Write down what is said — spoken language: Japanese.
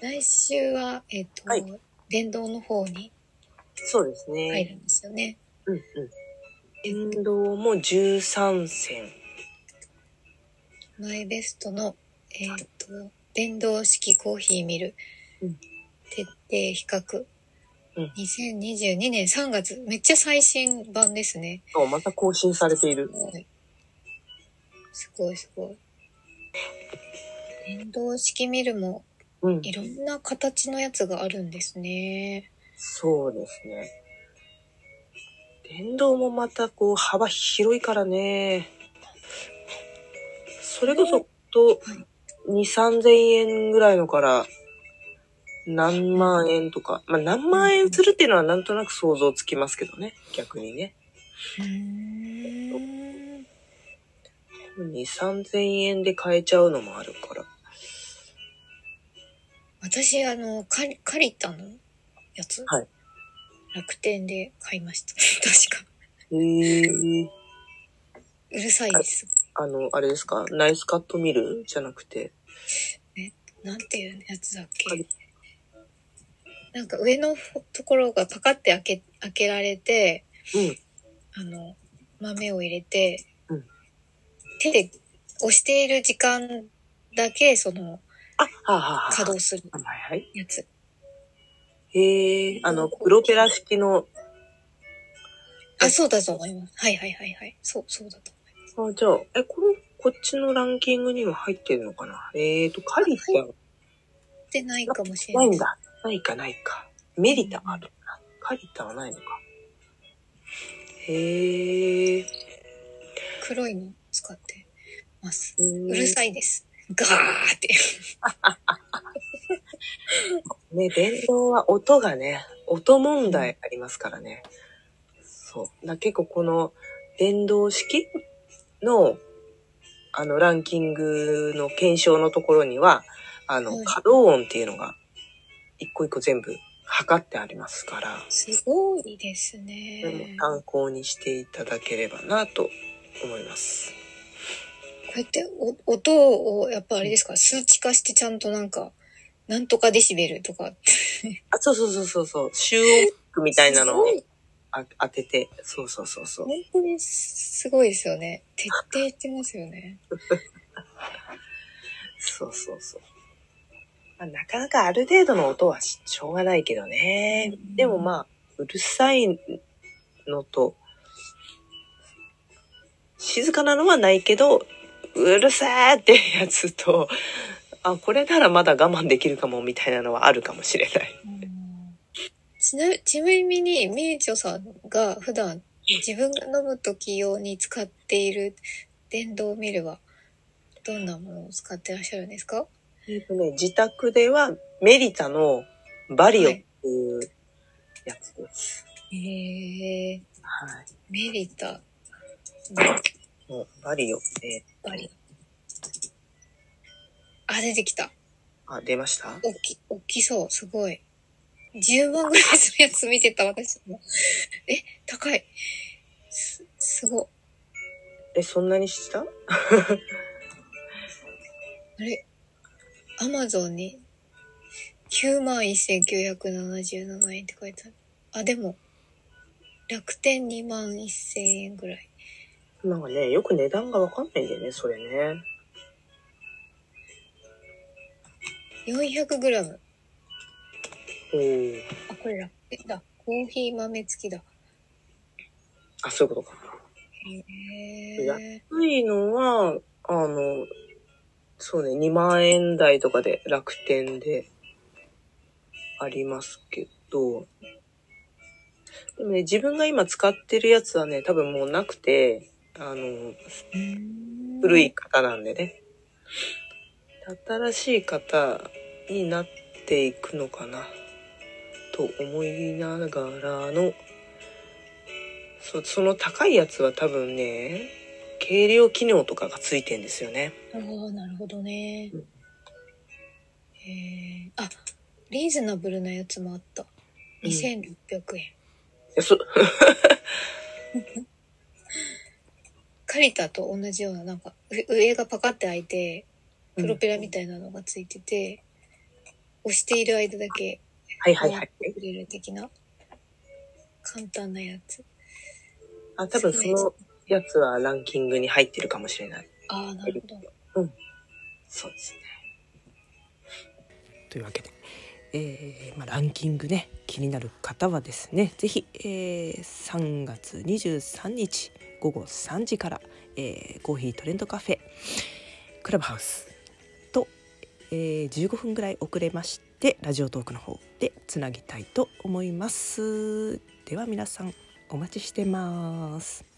来週は、えっ、と、はい電動の方にそうですね。入るんですよね。うんうん。電動も13戦。マイベストの、えっ、と、電動式コーヒーミル、うん徹底比較、うん2022年3月、めっちゃ最新版ですね。そう、また更新されている。すごいすごい。電動式ミルもうん。いろんな形のやつがあるんですね。そうですね。電動もまたこう幅広いからね。それこそと2、3000円ぐらいのから何万円とか。まあ何万円するっていうのはなんとなく想像つきますけどね。逆にね。うーん。2、3000円で買えちゃうのもあるから。私、あの、カリカリタの？やつ、はい楽天で買いました。確か。へー。うるさいです。あの、あれですか？ナイスカットミルじゃなくて。なんていうやつだっけ？なんか上のところがパカって開け、開けられて、うん。あの、豆を入れて、うん手で押している時間だけ、その、あ、はあ、はあ、はあ。稼働するはいはい。やつ。へえ、あの、プロペラ式の、あ、そうだと思います。はいはいはいはい。そう、そうだと思います。あ、じゃあ、え、この、こっちのランキングには入ってるのかな？えーと、カリタン、でないかもしれない。ないんだ。ないかないか。メリタあるな。カリタはないのか。へえ。黒いの使ってます。ううるさいです。ガーって。ね、電動は音がね、音問題ありますからね。そう。だ結構この電動式の、あの、ランキングの検証のところには、あの、はい可動音っていうのが、一個一個全部測ってありますから、すごいですね。参考にしていただければなと思います。こうやってお音をやっぱあれですか？数値化してちゃんとなんか、なんとかデシベルとか。あ、そうそうそうそうそう、集音区みたいなのをあ当てて、そうそうそうそう。本当にすごいですよね。徹底してますよね。そうそうそう。まあ、なかなかある程度の音はししょうがないけどね。うんでもまあ、うるさいのと、静かなのはないけど、うるさーってやつと、あ、これならまだ我慢できるかもみたいなのはあるかもしれない。ちなちなみに、ちょさんが普段自分が飲む時用に使っている電動ミルはどんなものを使ってらっしゃるんですか？えっとね、自宅ではメリタのバリオっていうやつです。へえはい。メリタ、もうバリオ。えバリ。あ、出てきた。あ、出ました？大き、大きそう。すごい。10万ぐらいするやつ見てた、私も。え、高い。す、すごい。え、そんなにした？あれ？アマゾンに91,977円って書いてある。あ、でも、楽天2万1000円ぐらい。なんかね、よく値段がわかんないんだよね、それね。400g。おーあ、これ楽天だ。コーヒー豆付きだ。あ、そういうことか。へやえ。安いのは、あの、そうね、2万円台とかで楽天でありますけど、でもね、自分が今使ってるやつはね、多分もうなくて、あの、古い。方なんでね。新しい方になっていくのかな、と思いながらの、そその高いやつは多分ね、軽量機能とかがついてんですよね。ああ、なるほどねうん。へえ。あ、リーズナブルなやつもあった。うん2600円。いや、そ、カリタと同じような、なんか、う上がパカって開いて、プロペラみたいなのがついてて、押している間だけはいはいはい。くれる的な簡単なやつ。あ、多分そのやつはランキングに入ってるかもしれない。ああ、なるほど。そうですね。というわけで、えーまあ、ランキングね気になる方はですね是非、えー3月23日午後3時から、えーコーヒートレンドカフェクラブハウスと、えー15分ぐらい遅れましてラジオトークの方でつなぎたいと思います。では皆さんお待ちしてます。